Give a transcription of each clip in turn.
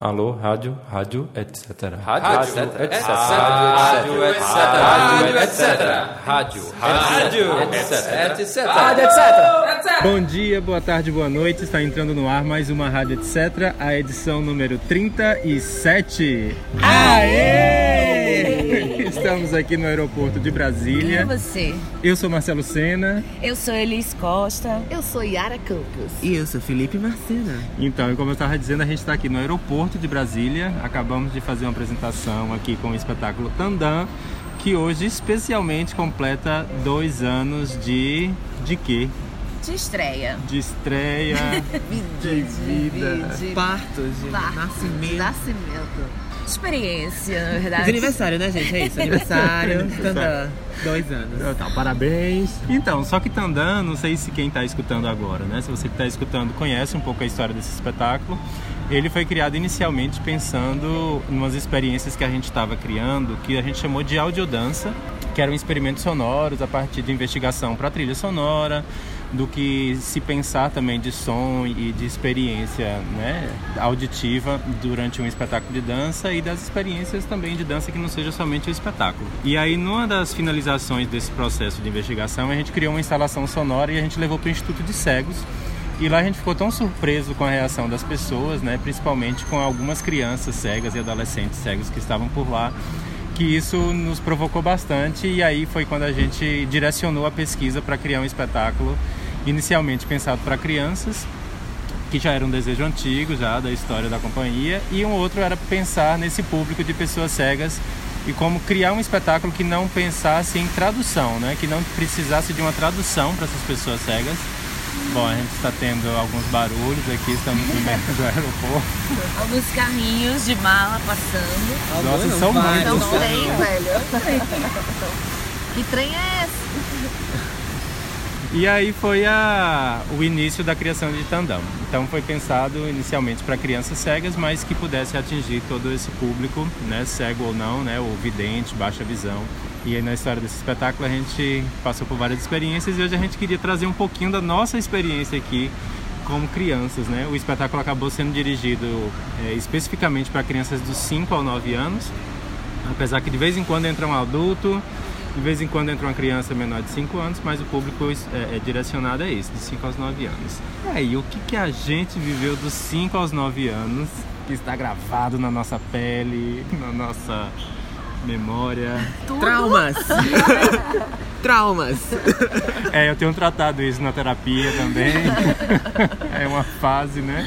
Alô, rádio, rádio, etc. Rádio, etc. etc. Rádio, etc. Rádio, etc. Rádio, rádio, etc. etc. Rádio, etc. Bom dia, boa tarde, boa noite. Está entrando no ar mais uma Rádio Etc. A edição número 37. Aê! Estamos aqui no aeroporto de Quem é Brasília. você? Eu sou Marcelo Sena. Eu sou Elis Costa. Eu sou Yara Campos. E eu sou Felipe Marcena. Então, como eu estava dizendo, a gente está aqui no aeroporto de Brasília. Acabamos de fazer uma apresentação aqui com o espetáculo Tandam, que hoje especialmente completa dois anos de. de quê? De estreia. De estreia, de vida. De Parto, de parto, nascimento. Nascimento. Experiência, na De verdade. aniversário, né, gente? É isso, aniversário. Tandã. Dois anos. Tá, parabéns. Então, só que Tandam, não sei se quem está escutando agora, né? Se você que está escutando conhece um pouco a história desse espetáculo. Ele foi criado inicialmente pensando em umas experiências que a gente estava criando, que a gente chamou de audiodança, que eram experimentos sonoros a partir de investigação para trilha sonora, do que se pensar também de som e de experiência né, auditiva durante um espetáculo de dança e das experiências também de dança que não seja somente o espetáculo. E aí, numa das finalizações desse processo de investigação, a gente criou uma instalação sonora e a gente levou para o Instituto de Cegos. E lá a gente ficou tão surpreso com a reação das pessoas, né, principalmente com algumas crianças cegas e adolescentes cegos que estavam por lá, que isso nos provocou bastante e aí foi quando a gente direcionou a pesquisa para criar um espetáculo inicialmente pensado para crianças, que já era um desejo antigo já da história da companhia, e um outro era pensar nesse público de pessoas cegas e como criar um espetáculo que não pensasse em tradução, né? que não precisasse de uma tradução para essas pessoas cegas. Bom, a gente está tendo alguns barulhos aqui, estamos no meio do aeroporto. Alguns carrinhos de mala passando. Nossa, são vários. muitos. Não tem, velho. Que trem é esse? E aí foi a, o início da criação de Tandam. Então foi pensado inicialmente para crianças cegas, mas que pudesse atingir todo esse público, né, cego ou não, né, ou vidente, baixa visão. E aí na história desse espetáculo a gente passou por várias experiências e hoje a gente queria trazer um pouquinho da nossa experiência aqui como crianças, né? O espetáculo acabou sendo dirigido é, especificamente para crianças dos 5 aos 9 anos, apesar que de vez em quando entra um adulto, de vez em quando entra uma criança menor de 5 anos, mas o público é, é direcionado a esse, de 5 aos 9 anos. E aí, o que, que a gente viveu dos 5 aos 9 anos, que está gravado na nossa pele, na nossa memória? Traumas. Traumas. É, eu tenho tratado isso na terapia também. é uma fase, né?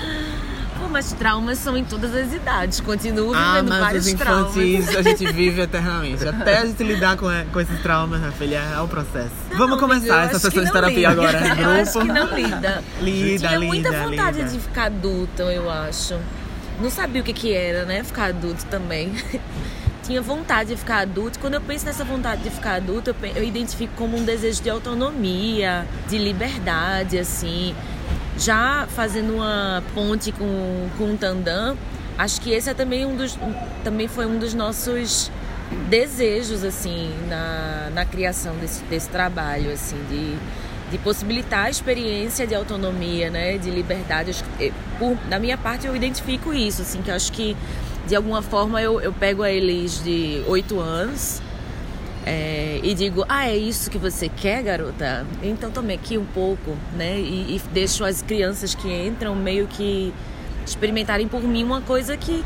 Pô, mas traumas são em todas as idades. Continuo Ah, vivendo mas vários os traumas. infantis a gente vive eternamente. Até a gente lidar com, com esses traumas, minha filha, é o processo. Vamos Não, começar eu essa acho sessão de terapia lida. agora Eu acho grupo. que não lida. Lida, Tinha lida, muita vontade lida. de ficar adulta, eu acho. Não sabia o que, que era, né? Ficar adulto também. Tinha vontade de ficar adulto. Quando eu penso nessa vontade de ficar adulto, eu, eu identifico como um desejo de autonomia, de liberdade, assim. Já fazendo uma ponte com, com o Tandam, acho que esse é também um dos, também foi um dos nossos desejos, assim, na, na criação desse, desse trabalho, assim, de, de possibilitar a experiência de autonomia, né, de liberdade. Eh, por, da minha parte, eu identifico isso, assim, que eu acho que, de alguma forma, eu, eu pego a Elis de 8 anos é, e digo, ah, é isso que você quer, garota? Então tome aqui um pouco, né? E, e deixo as crianças que entram meio que experimentarem por mim uma coisa que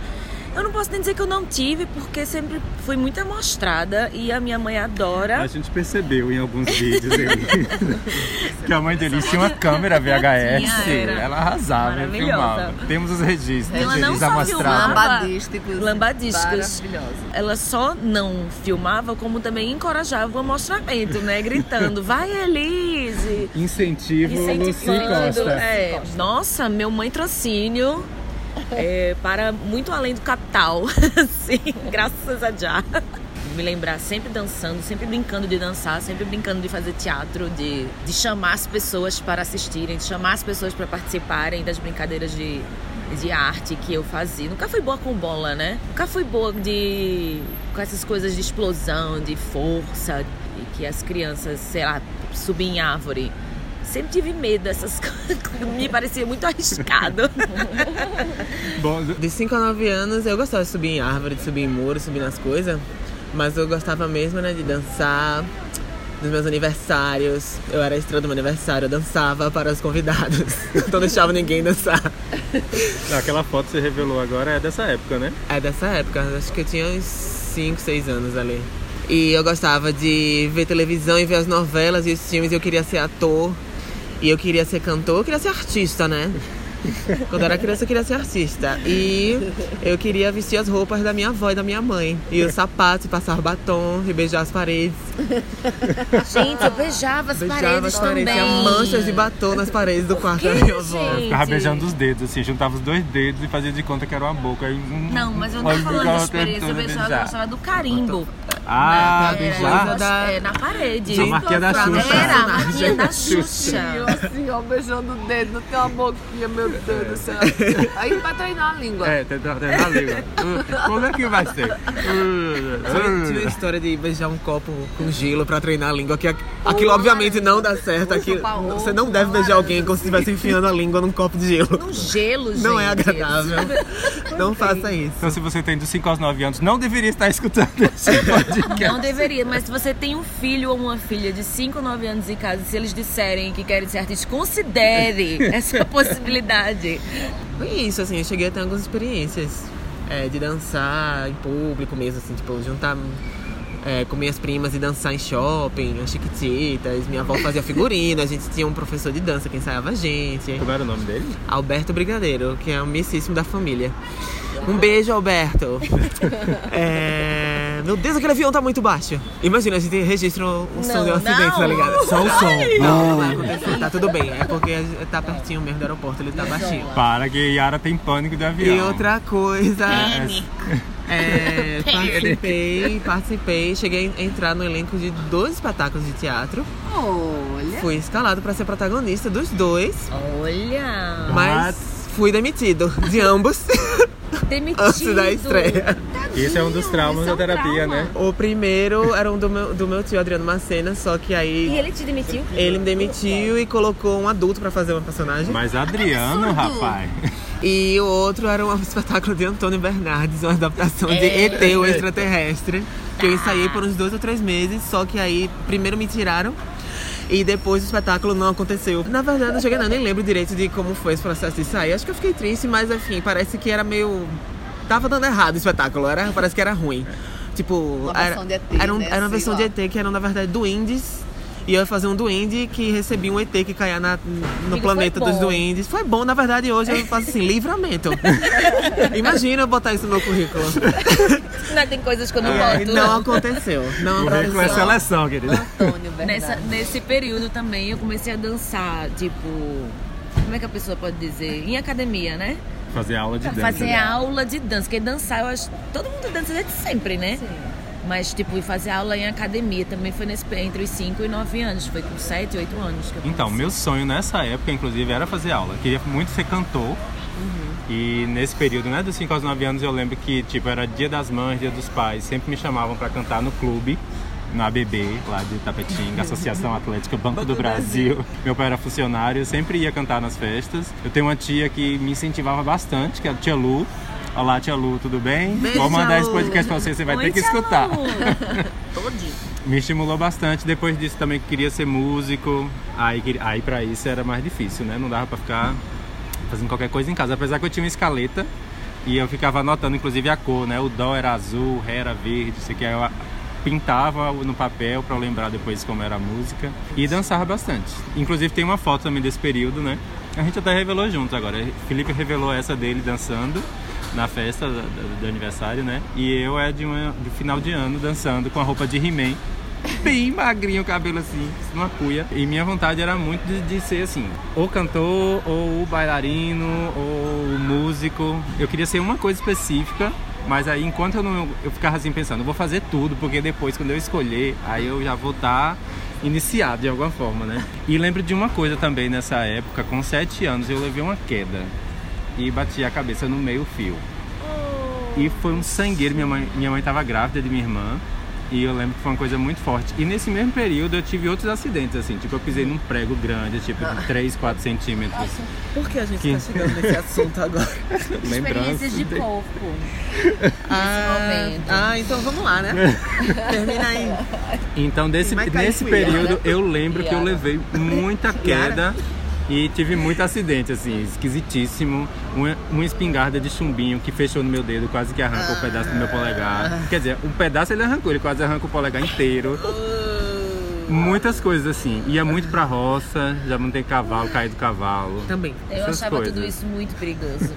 eu não posso nem dizer que eu não tive, porque sempre fui muito amostrada e a minha mãe adora. A gente percebeu em alguns vídeos que a mãe deles tinha uma câmera VHS. Ela arrasava, maravilhosa. filmava. Temos os registros. Ela não eles só amostravam. filmava, Lambadísticos. Lambadísticas. Maravilhosos. Ela só não filmava, como também encorajava o amostramento, né? Gritando, vai Elise! Incentivo Luci. Costa. É, nossa, meu mãe trocínio é, para muito além do capital. Sim, graças a já. Me lembrar sempre dançando, sempre brincando de dançar, sempre brincando de fazer teatro, de, de chamar as pessoas para assistirem, de chamar as pessoas para participarem das brincadeiras de, de arte que eu fazia. Nunca fui boa com bola, né? Nunca fui boa de com essas coisas de explosão, de força, e que as crianças, sei lá, subir em árvore Sempre tive medo dessas coisas. Me parecia muito arriscado. Bom, De 5 a 9 anos eu gostava de subir em árvore, de subir em muro, subir nas coisas. Mas eu gostava mesmo, né, de dançar nos meus aniversários. Eu era a estrela do meu aniversário, eu dançava para os convidados. Então não deixava ninguém dançar. aquela foto que você revelou agora é dessa época, né? É dessa época, acho que eu tinha uns 5, 6 anos ali. E eu gostava de ver televisão e ver as novelas e os filmes, e eu queria ser ator. E eu queria ser cantor, eu queria ser artista, né? Quando eu era criança eu queria ser artista. E eu queria vestir as roupas da minha avó e da minha mãe. E os sapatos, e passar batom, e beijar as paredes. Gente, eu beijava as Beijava paredes as paredes. também. Tinha manchas de batom nas paredes do quarto Que, da minha avó. gente? Ficava beijando os dedos, assim, juntava os dois dedos e fazia de conta que era uma boca. Aí, um- Não, mas eu não tô falando de experiência, eu beijava, eu gostava do carimbo. Ah, Era- beijar. coisa da- é, na parede. A marquinha da Xuxa. Era a marquinha da E eu Xuxa. assim, ó, beijando o dedo, não tem uma boquinha, meu Deus do céu. Aí pra treinar a língua. É, tem na língua. Uh, Como é que vai ser? Tinha tinha a história de beijar um copo com gelo pra treinar a língua, que aqu- aquilo obviamente não dá certo. Aquilo, você não deve beijar alguém como se estivesse enfiando a língua num copo de gelo. Um gelo, gente. Não é agradável. Não faça isso. Então, se você tem dos 5 aos 9 anos, não deveria estar escutando esse podcast. Não deveria, mas se você tem um filho ou uma filha de 5 ou 9 anos em casa, se eles disserem que querem ser artistas, considere essa possibilidade. Foi isso, assim, eu cheguei a ter algumas experiências é, de dançar em público mesmo, assim, tipo, juntar é, com minhas primas e dançar em shopping, as chiquititas. Minha avó fazia figurino, a gente tinha um professor de dança que ensaiava a gente. Como era o nome dele? Alberto Brigadeiro, que é o missíssimo da família. Um beijo, Alberto. É, Meu Deus, aquele avião tá muito baixo. Imagina, a gente registra um som de um Não, acidente, não. tá ligado? Só o som. Não, não acontecer. Tá tudo bem. É porque tá pertinho mesmo do aeroporto, ele tá baixinho. Para que Yara tem pânico de avião. E outra coisa. É, participei, participei, cheguei a entrar no elenco de dois espetáculos de teatro. Olha. Fui escalado pra ser protagonista dos dois, Olha, mas fui demitido de ambos demitido. antes da estreia. Esse é um dos traumas Isso é da um terapia, trauma. né? O primeiro era um do meu, do meu tio Adriano Macena, só que E aí ele te demitiu? ele me demitiu e colocou um adulto pra fazer uma personagem. Mas Adriano, rapaz. E o outro era um espetáculo de Antônio Bernardes, uma adaptação de É. ET, o extraterrestre, que eu ensaiei por uns dois ou três meses, só que aí primeiro me tiraram e depois o espetáculo não aconteceu. Na verdade, não cheguei não, nem lembro direito de como foi esse processo de sair. Acho que eu fiquei triste, mas enfim, parece que era meio. Tava dando errado o espetáculo, era, parece que era ruim. Tipo, Uma era, versão de ET, era, um- né, era uma versão de ET que era na verdade. E eu ia fazer um duende que recebia um ET que caía na- no Amigo, planeta dos duendes. Foi bom, na verdade, hoje eu faço assim, livramento. Imagina eu botar isso no meu currículo. Não, tem coisas que eu não É, boto. não aconteceu. Não Currículo é aconteceu. seleção, querida. Antônio. Nessa, nesse período também eu comecei a dançar, tipo. Como é que a pessoa pode dizer? Em academia, né? Fazer aula de dança. Fazer aula de dança. Porque dançar, eu acho. Todo mundo dança desde sempre, né? Mas, tipo, ir fazer aula em academia também foi nesse, entre os 5 e 9 anos. Foi com 7, 8 anos que eu Então, comecei. meu sonho nessa época, inclusive, era fazer aula. Eu queria muito ser cantor. E nesse período, né, dos 5 aos 9 anos, eu lembro que, tipo, era dia das mães, dia dos pais. Sempre me chamavam pra cantar no clube, na ABB, lá de Tapetinga, Associação Atlética Banco do Brasil. Meu pai era funcionário, eu sempre ia cantar nas festas. Eu tenho uma tia que me incentivava bastante, que é a tia Lu. Olá, tia Lu, tudo bem? Beijo, Vou mandar esse podcast pra você, você vai Oi, ter que escutar. Me estimulou bastante. Depois disso também queria ser músico. Aí, aí pra isso era mais difícil, né? Não dava pra ficar fazendo qualquer coisa em casa. Apesar que eu tinha uma escaleta e eu ficava anotando inclusive a cor, né? O dó era azul, o ré era verde, aqui. Aí eu pintava no papel pra eu lembrar depois como era a música. E dançava bastante. Inclusive tem uma foto também desse período, né? A gente até revelou juntos agora. Felipe revelou essa dele dançando na festa do, aniversário, né? E eu é de, uma, de final de ano dançando com a roupa de He-Man. Bem magrinho, o cabelo assim, uma cuia. E minha vontade era muito de, de ser assim, ou cantor, ou bailarino, ou músico. Eu queria ser uma coisa específica, mas aí enquanto eu não. Eu ficava assim pensando, eu vou fazer tudo, porque depois, quando eu escolher, aí eu já vou estar iniciado de alguma forma, né? E lembro de uma coisa também nessa época, com sete anos eu levei uma queda e bati a cabeça no meio fio. E foi um sangueiro. Minha mãe, minha mãe tava grávida de minha irmã. E eu lembro que foi uma coisa muito forte. E nesse mesmo período eu tive outros acidentes, assim. Tipo, eu pisei num prego grande, tipo, de 3, 4 centímetros. Por que a gente Que- tá chegando nesse assunto agora? Experiências de de- corpo. Ah, momento. ah, então vamos lá, né? Termina aí. Então, desse, nesse fui, período, eu lembro que eu levei muita queda e tive muito acidente, assim, esquisitíssimo. Uma, uma espingarda de chumbinho que fechou no meu dedo, quase que arranca um pedaço do meu polegar. Quer dizer, um pedaço ele arrancou, ele quase arranca o polegar inteiro. Muitas coisas assim. Ia muito pra roça, já montei cavalo, caí do cavalo. Também. Eu achava coisas. tudo isso muito perigoso.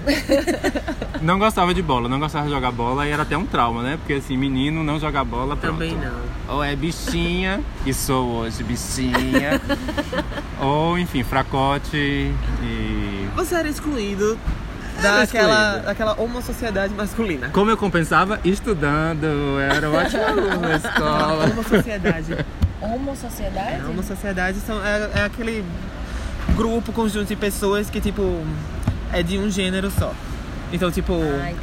Não gostava de bola, não gostava de jogar bola e era até um trauma, né? Porque assim, menino não joga bola, pronto. Também não. Ou é bichinha, e sou hoje bichinha. ou, enfim, fracote e. Você era excluído daquela, daquela homossociedade masculina. Como eu compensava? Estudando, eu era um ótimo aluno na escola. Homossociedade. Homossociedade? A homossociedade são, é, é aquele grupo, conjunto de pessoas que, tipo, é de um gênero só. Então, tipo,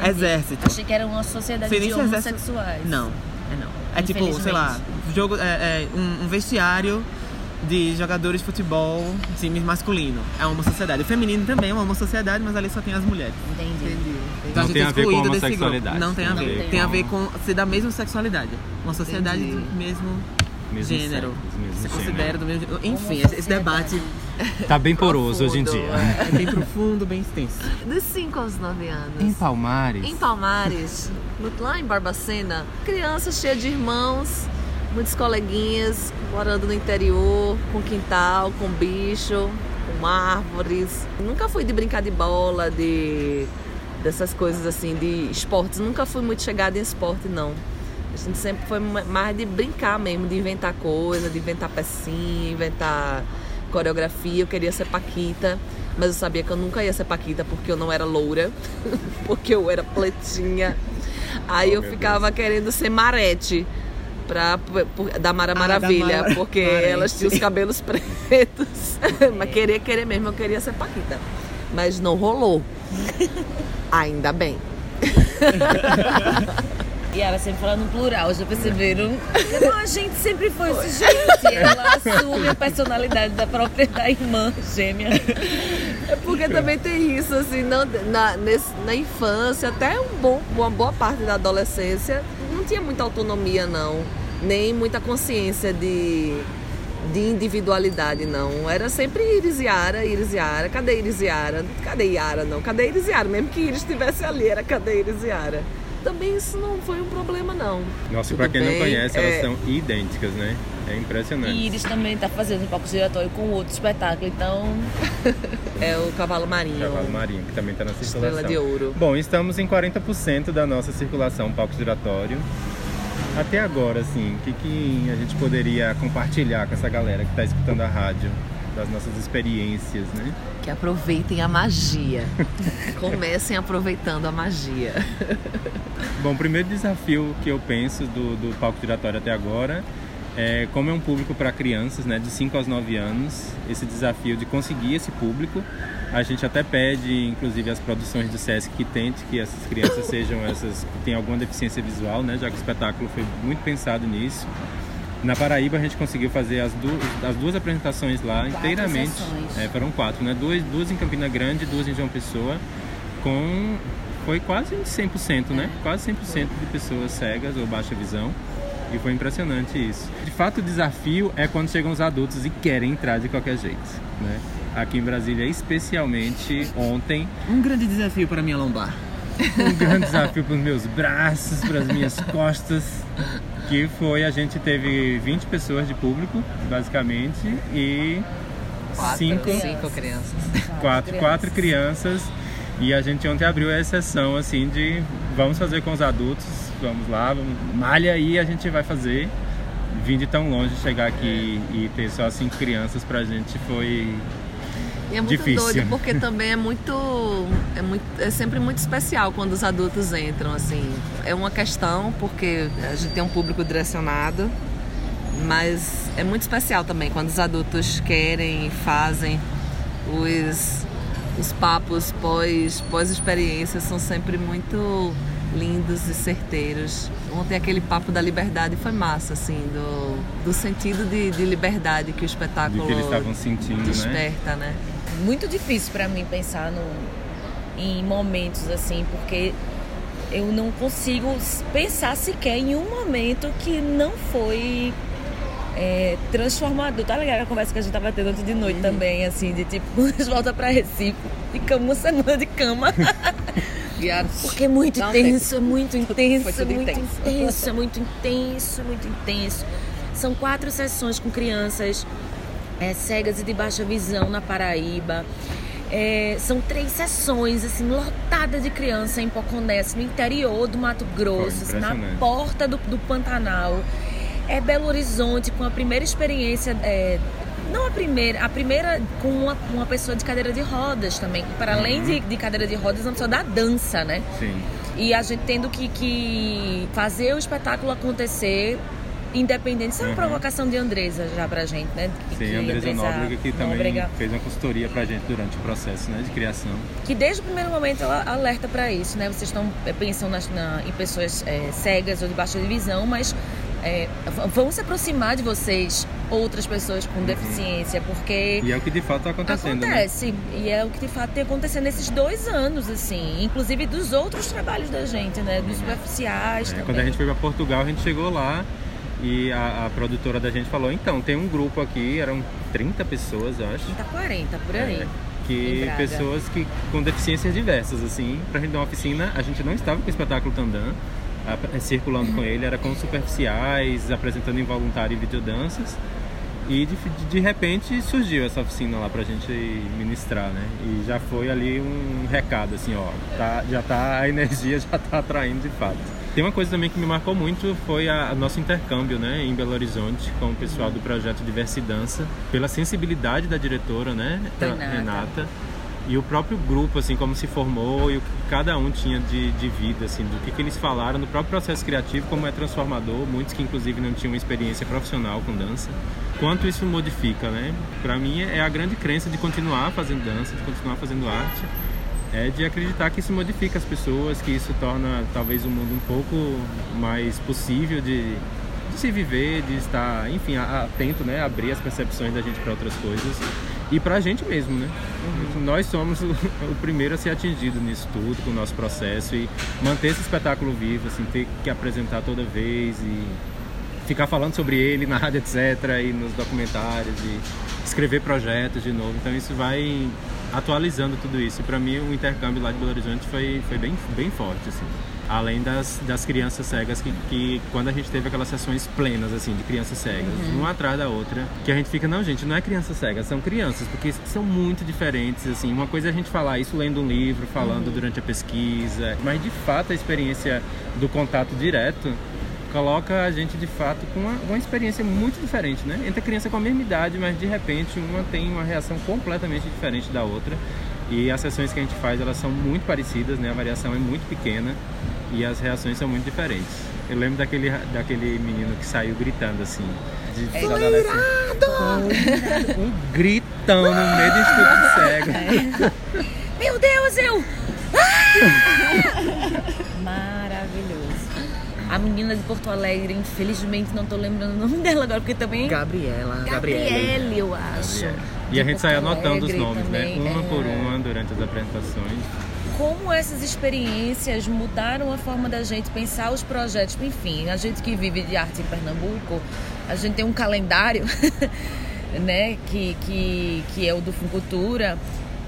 Ah, exército. Achei que era uma sociedade Você de existe exército? homossexuais. Não, é tipo, sei lá, jogo, é, é um, um vestiário de jogadores de futebol, times masculino. É uma sociedade. O feminino também é uma sociedade, mas ali só tem as mulheres. Entendi. Então Não a gente tem a ver com excluído desse homossexualidade. grupo. Não tem a Não ver. tem Tem a com- ver com ser da mesma sexualidade. Uma sociedade Entendi. do mesmo, Mesmo gênero. sexo, mesmo Se gênero. considera do mesmo. Enfim, esse debate Tá bem poroso hoje em Profundo, dia. é bem profundo, bem extenso. Dos 5 aos 9 anos. Em Palmares. Em Palmares, no- lá em Barbacena, criança cheia de irmãos, muitos coleguinhas, morando no interior, com quintal, com bicho, com árvores. Nunca fui de brincar de bola, de dessas coisas assim, de esportes. Nunca fui muito chegada em esporte, não. A gente sempre foi ma- mais de brincar mesmo, de inventar coisa, de inventar pecinha, inventar coreografia. Eu queria ser Paquita, mas eu sabia que eu nunca ia ser Paquita porque eu não era loura, porque eu era pletinha. Aí eu meu ficava querendo ser Marete. Pra, por- da Mara da Maravilha, Mara- porque Marete. elas tinham os cabelos pretos. Mas queria, querer mesmo, eu queria ser Paquita. Mas não rolou. Ainda bem. E ela sempre fala no plural, já perceberam? Não, a gente sempre foi esse gente. Ela assume a personalidade da própria da irmã gêmea. É porque também tem isso, assim, não, na, nesse- na infância, até um bom, uma boa parte da adolescência, não tinha muita autonomia, não. Nem muita consciência de, de individualidade, não. Era sempre Iris e Yara, Iris e Yara. Cadê Iris e Yara? Cadê Yara, não? Cadê Iris e Yara? Mesmo que Iris estivesse ali, era cadê Iris e Yara? Também isso não foi um problema, não. Nossa, e Tudo pra quem não bem, conhece, elas é. são idênticas, né? É impressionante. E Iris também tá fazendo um palco giratório com outro espetáculo, então. É o cavalo marinho. Cavalo marinho, que também está na circulação. Estrela de ouro. Bom, estamos em 40% da nossa circulação palco giratório. Até agora, assim, o que, que a gente poderia compartilhar com essa galera que está escutando a rádio? Das nossas experiências, né? Que aproveitem a magia. Comecem aproveitando a magia. Bom, o primeiro desafio que eu penso do, do palco giratório até agora é como é um público para crianças, né, de 5 aos 9 anos, esse desafio de conseguir esse público. A gente até pede, inclusive, as produções do SESC que tente que essas crianças sejam essas que têm alguma deficiência visual, né, já que o espetáculo foi muito pensado nisso. Na Paraíba a gente conseguiu fazer as, du as duas apresentações lá inteiramente. sessões. É, foram quatro, né? Duas, duas em Campina Grande, duas em João Pessoa, com foi quase 100%, né? Quase 100% de pessoas cegas ou baixa visão. E foi impressionante isso. De fato, o desafio é quando chegam os adultos e querem entrar de qualquer jeito, né? Aqui em Brasília, especialmente ontem, Um grande desafio para minha lombar. Um grande desafio para os meus braços, para as minhas costas, que foi a gente teve 20 pessoas de público, basicamente, e cinco, Cinco crianças. quatro, quatro crianças. E a gente ontem abriu a exceção assim de vamos fazer com os adultos, vamos lá, vamos, malha aí, a gente vai fazer. Vim de tão longe chegar aqui e ter só cinco crianças pra gente foi E é muito Difícil. doido porque também é muito, é muito. É sempre muito especial quando os adultos entram, assim. É uma questão, porque a gente tem um público direcionado, mas é muito especial também quando os adultos querem e fazem os, os papos pós, pós experiência são sempre muito lindos e certeiros. Ontem aquele papo da liberdade foi massa, assim, do, do sentido de, de liberdade que o espetáculo De que eles estavam sentindo, né? desperta, né? Muito difícil para mim pensar no, em momentos assim, porque eu não consigo pensar sequer em um momento que não foi é, transformador. Tá ligado a conversa que a gente tava tendo ontem de noite também, assim, de tipo, quando volta pra Recife, ficamos uma semana de cama. Porque é muito um intenso, é muito intenso, Foi é muito intenso. intenso, é muito intenso, muito intenso. São quatro sessões com crianças é, cegas e de baixa visão na Paraíba. É, são três sessões, assim, lotadas de criança em Poconés, no interior do Mato Grosso, Foi na porta do, do Pantanal. É Belo Horizonte, com a primeira experiência, é, não a primeira, a primeira com uma, uma pessoa de cadeira de rodas também. Para além de, de cadeira de rodas, uma pessoa da dança, né? Sim. E a gente tendo que, que fazer o espetáculo acontecer independente. Isso é uma Uhum. provocação de Andresa já pra gente, né? Que- Sim, que a Andresa Nóbrega que também Nóbrega, fez uma consultoria pra gente durante o processo né, de criação. que desde o primeiro momento ela alerta pra isso, né? Vocês estão é, pensando nas- na- em pessoas é, cegas ou de baixa visão, mas é, vão se aproximar de vocês outras pessoas com deficiência, porque E é o que de fato está acontecendo. né? Acontece. E é o que de fato tem acontecido nesses dois anos, assim. Inclusive dos outros trabalhos da gente, né? Dos superficiais É, também. quando a gente foi para Portugal, a gente chegou lá e a, a produtora da gente falou: então, tem um grupo aqui, eram 30 pessoas, eu acho. 30, 40, por aí. É, que pessoas que com deficiências diversas, assim, pra gente dar uma oficina, a gente não estava com o espetáculo Tandan, a- circulando com ele, era com superficiais, apresentando involuntário e videodanças. E de, de, de repente surgiu essa oficina lá pra gente ministrar, né? E já foi ali um recado, assim, ó, tá, já tá, a energia já tá atraindo de fato. Tem uma coisa também que me marcou muito, foi a, a nosso intercâmbio, né, em Belo Horizonte, com o pessoal do projeto Diversa e Dança, pela sensibilidade da diretora, né, Renata. Renata e o próprio grupo, assim, como se formou e o que cada um tinha de, de vida, assim, do que, que eles falaram no próprio processo criativo, como é transformador, muitos que inclusive não tinham experiência profissional com dança, quanto isso modifica, né? Para mim é a grande crença de continuar fazendo dança, de continuar fazendo arte, é de acreditar que isso modifica as pessoas, que isso torna talvez o mundo um pouco mais possível de, de se viver, de estar, enfim, atento, né? Abrir as percepções da gente para outras coisas e para a gente mesmo, né? Nós somos o, o primeiro a ser atingido nisso tudo, com o nosso processo e manter esse espetáculo vivo, assim, ter que apresentar toda vez e ficar falando sobre ele na rádio, etc, e nos documentários e escrever projetos de novo. Então isso vai atualizando tudo isso. E para mim o intercâmbio lá de Belo Horizonte foi, foi bem, bem forte, assim. Além das, das crianças cegas, que, que quando a gente teve aquelas sessões plenas, assim, de crianças cegas, uma atrás da outra, que a gente fica, não, gente, não é criança cega, são crianças, porque são muito diferentes, assim. Uma coisa é a gente falar isso lendo um livro, falando durante a pesquisa, mas de fato a experiência do contato direto coloca a gente de fato com uma, uma experiência muito diferente, né? Entre criança com a mesma idade, mas de repente uma tem uma reação completamente diferente da outra. E as sessões que a gente faz, elas são muito parecidas, né? A variação é muito pequena e as reações são muito diferentes. Eu lembro daquele, daquele menino que saiu gritando assim, de, de adolescente. Um gritão no meio do Instituto de Cego. Meu Deus, eu! Ah! Maravilhoso. A menina de Porto Alegre, infelizmente não tô lembrando o nome dela agora, porque também. Gabriela. Gabriele. Gabriele, eu acho. E a gente sai Porto anotando os nomes, né? também, Uma é. por uma durante as apresentações. como essas experiências mudaram a forma da gente pensar os projetos. Enfim, a gente que vive de arte em Pernambuco, a gente tem um calendário, né, que, que, que é o do Fucultura.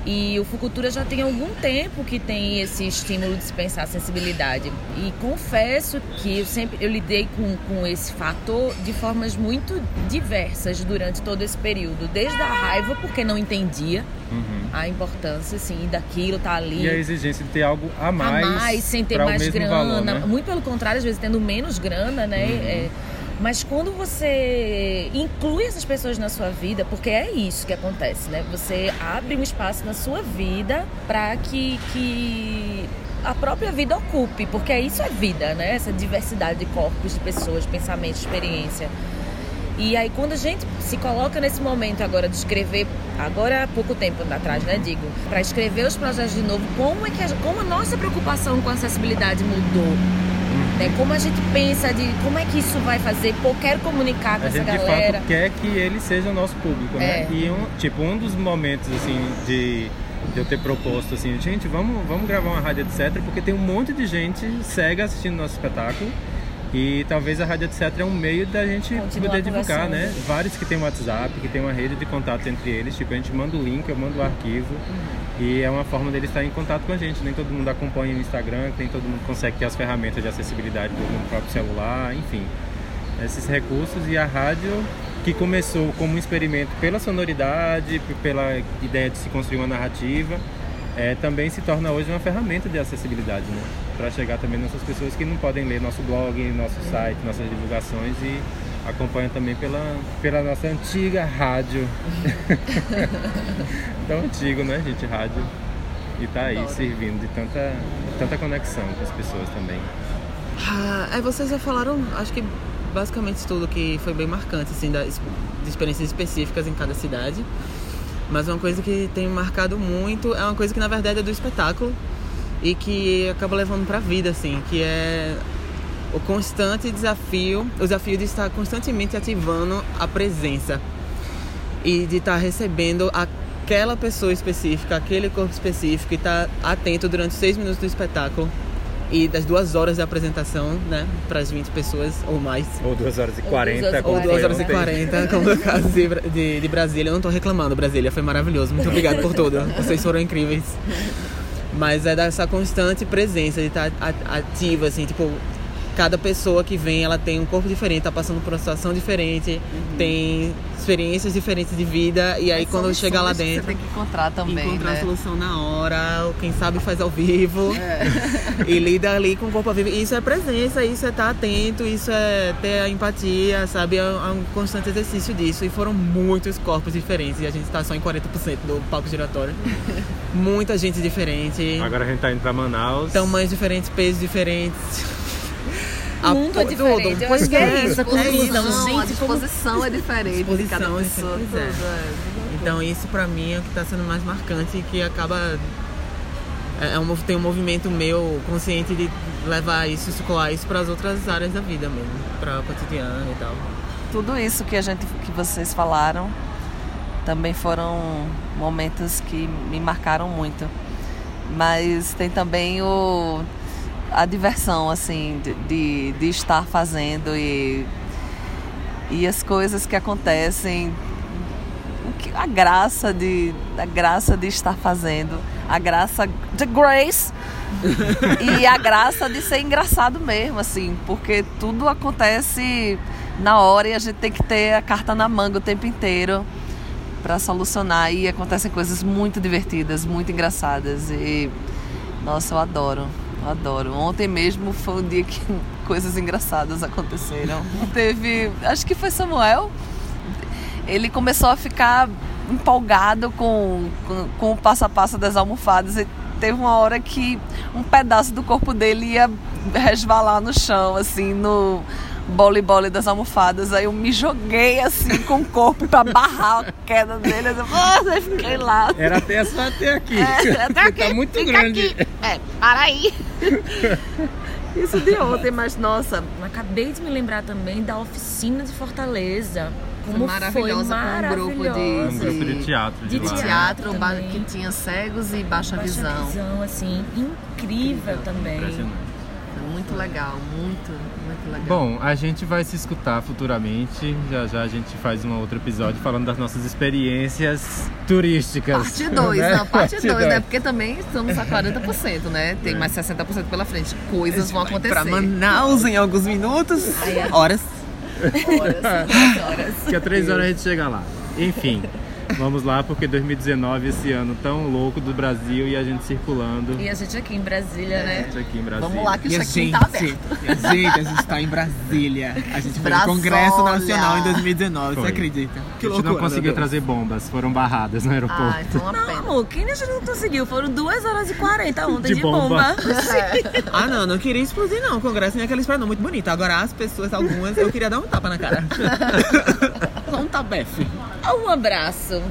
E o Fucultura já tem algum tempo que tem esse estímulo de se pensar a sensibilidade. E confesso que eu sempre eu lidei com, com esse fator de formas muito diversas durante todo esse período. Desde a raiva, porque não entendia a importância assim, daquilo, tá ali E a exigência de ter algo a mais, a mais sem ter mais grana. valor, né? Muito pelo contrário, às vezes tendo menos grana, né? É, mas quando você inclui essas pessoas na sua vida, porque é isso que acontece, né? Você abre um espaço na sua vida para que, que a própria vida ocupe, porque isso é vida, né? Essa diversidade de corpos, de pessoas, pensamentos, experiência. E aí quando a gente se coloca nesse momento agora de escrever, agora há pouco tempo atrás, né, digo, para escrever os projetos de novo, como é que a, como a nossa preocupação com a acessibilidade mudou? Né? Como a gente pensa de como é que isso vai fazer? Pô, quero comunicar com A essa gente de galera. fato quer que ele seja o nosso público, né? É. E um, tipo, um dos momentos assim de, de eu ter proposto assim, gente, vamos, vamos gravar uma rádio etc, porque tem um monte de gente cega assistindo nosso espetáculo. E talvez a Rádio Etc é um meio da gente Continuar poder divulgar, né? Vários que tem WhatsApp, que tem uma rede de contato entre eles. Tipo, a gente manda o link, eu mando o arquivo. E é uma forma deles estar em contato com a gente. Nem todo mundo acompanha o Instagram, nem todo mundo consegue ter as ferramentas de acessibilidade no próprio celular, enfim esses recursos e a rádio que começou como um experimento pela sonoridade, pela ideia de se construir uma narrativa, é, também se torna hoje uma ferramenta de acessibilidade, né? Para chegar também nessas pessoas que não podem ler nosso blog, nosso site, nossas divulgações e acompanham também pela, pela nossa antiga rádio. Tão antigo, né, gente? Rádio. E tá aí servindo de tanta, tanta conexão com as pessoas também. Ah, é, vocês já falaram, acho que basicamente tudo que foi bem marcante, assim, das, de experiências específicas em cada cidade. Mas uma coisa que tem marcado muito é uma coisa que na verdade é do espetáculo e que acaba levando pra vida, assim, que é o constante desafio, o desafio de estar constantemente ativando a presença e de estar recebendo aquela pessoa específica, aquele corpo específico e estar atento durante seis minutos do espetáculo e das duas horas da apresentação, né, para as 20 pessoas ou mais. Ou 2 horas e Ou 40, duas horas- como Ou 2 horas e. 40, como no caso de, de, de Brasília. Eu não tô reclamando, Brasília foi maravilhoso. Muito obrigado por tudo. Vocês foram incríveis. Mas é dessa constante presença, de estar a- ativa, assim, tipo, cada pessoa que vem, ela tem um corpo diferente, tá passando por uma situação diferente, tem experiências diferentes de vida, e aí quando Soluções chega lá que dentro, Você tem que encontrar também, encontrar né? a solução na hora, ou quem sabe faz ao vivo, e lida ali com o corpo ao vivo. Isso é presença, isso é estar atento, isso é ter a empatia, sabe? É um é um constante exercício disso. E foram muitos corpos diferentes, e a gente está só em 40% do palco giratório. Muita gente diferente. Agora a gente tá indo pra Manaus. tamanhos diferentes, pesos diferentes. O mundo é tudo. diferente. Eu Pois é é, isso, a é conclusão. isso. a Gente, como disposição é diferente de cada Disposição é pessoa. tudo, é. Então isso pra mim é o que tá sendo mais marcante e que acaba é é um, tem um movimento meu consciente de levar isso, escolar isso para as outras áreas da vida mesmo, para o cotidiano e tal. Tudo isso que a gente que vocês falaram também foram momentos que me marcaram muito. Mas tem também o a diversão assim de, de, de estar fazendo e e as coisas que acontecem o que- a graça de a graça de estar fazendo a graça de Grace e a graça de ser engraçado mesmo, assim, porque tudo acontece na hora e a gente tem que ter a carta na manga o tempo inteiro para solucionar e acontecem coisas muito divertidas, muito engraçadas e nossa, eu adoro. Adoro. Ontem mesmo foi um dia que coisas engraçadas aconteceram. Teve, acho que foi Samuel. Ele começou a ficar empolgado com, com, com o passo a passo das almofadas e teve uma hora que um pedaço do corpo dele ia resvalar no chão, assim, no bole-bole das almofadas. Aí eu me joguei assim com o corpo pra barrar a queda dele. Eu, aí fiquei lá. Era até só até aqui. É, até Porque aqui, tá muito fica grande. aqui. É, para aí. Isso de ontem, mas nossa, Acabei de me lembrar também da oficina de Fortaleza. Como maravilhosa foi com um grupo de- Um grupo de teatro de, De teatro. também. que tinha cegos e baixa, Baixa visão. visão, assim, incrível também. Impressionante. Muito legal, muito, muito legal. Bom, a gente vai se escutar futuramente. Já já a gente faz um outro episódio falando das nossas experiências turísticas. Parte 2, né? não, parte 2, né? Porque também estamos a 40%, né? Tem mais 60% pela frente. Coisas vão acontecer. Pra Manaus em alguns minutos, horas. Daqui a três horas a gente chega lá. Enfim, Vamos lá, porque 2019, esse ano tão louco do Brasil e a gente circulando. E a gente aqui em Brasília, A né? gente aqui em Brasília. Vamos lá que isso a aqui gente, tá aberto. e a gente, a gente tá em Brasília. A gente foi no. Congresso Nacional em 2019, Foi. você acredita? a gente não conseguiu trazer bombas, foram barradas no aeroporto. Ai, foi uma Não, pena. amor, quem a gente não conseguiu? Foram 2 horas e 40 ontem De de, bomba. bomba. Ah, não, não queria explodir, não. O Congresso nem aquela história, não. Muito bonito. Agora, as pessoas, algumas, eu queria dar um tapa na cara. Só um. Um abraço.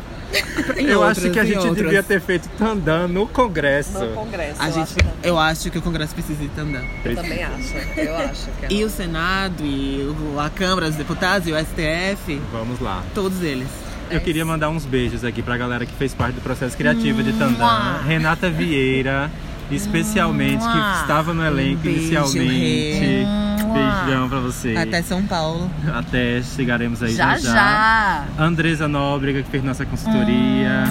Em Eu outras, acho que a gente outras. devia ter feito Tandan no Congresso. No Congresso. A eu gente, acho que- eu acho que o Congresso precisa ir andando. Eu também acho. Eu acho que é. E o Senado, e a Câmara dos Deputados, e o STF, Vamos lá. todos eles. Eu queria mandar uns beijos aqui pra galera que fez parte do processo criativo de Tandan. Renata Vieira, especialmente, que estava no elenco Um beijo, inicialmente. Rê. Beijão pra você. Até São Paulo. Até chegaremos aí Já, já. já. Andresa Nóbrega, que fez nossa consultoria.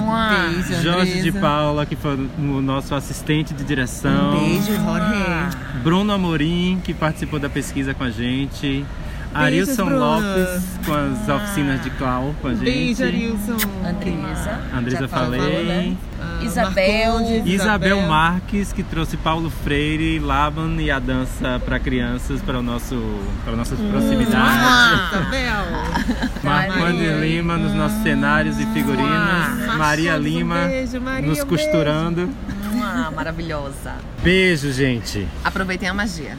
Beijo, Jorge de. Paula, que foi o nosso assistente de direção. Um beijo, Jorge. Bruno Amorim, que participou da pesquisa com a gente. Arilson Bruno. Lopes, com as oficina de Clau com a gente. Beijo, Arilson. Andresa. Andresa Já falou, falei. né? Ah, Isabel. Marcondes, Isabel Marques, que trouxe Paulo Freire, Laban e a dança para crianças para o nosso para nossa proximidade. Ah, Isabel. Marcondes Maria. Lima nos nossos cenários e figurinos. Maria Marcondes, um Lima beijo, Maria, nos um costurando. Ah, maravilhosa. Beijo, gente. Aproveitem a magia.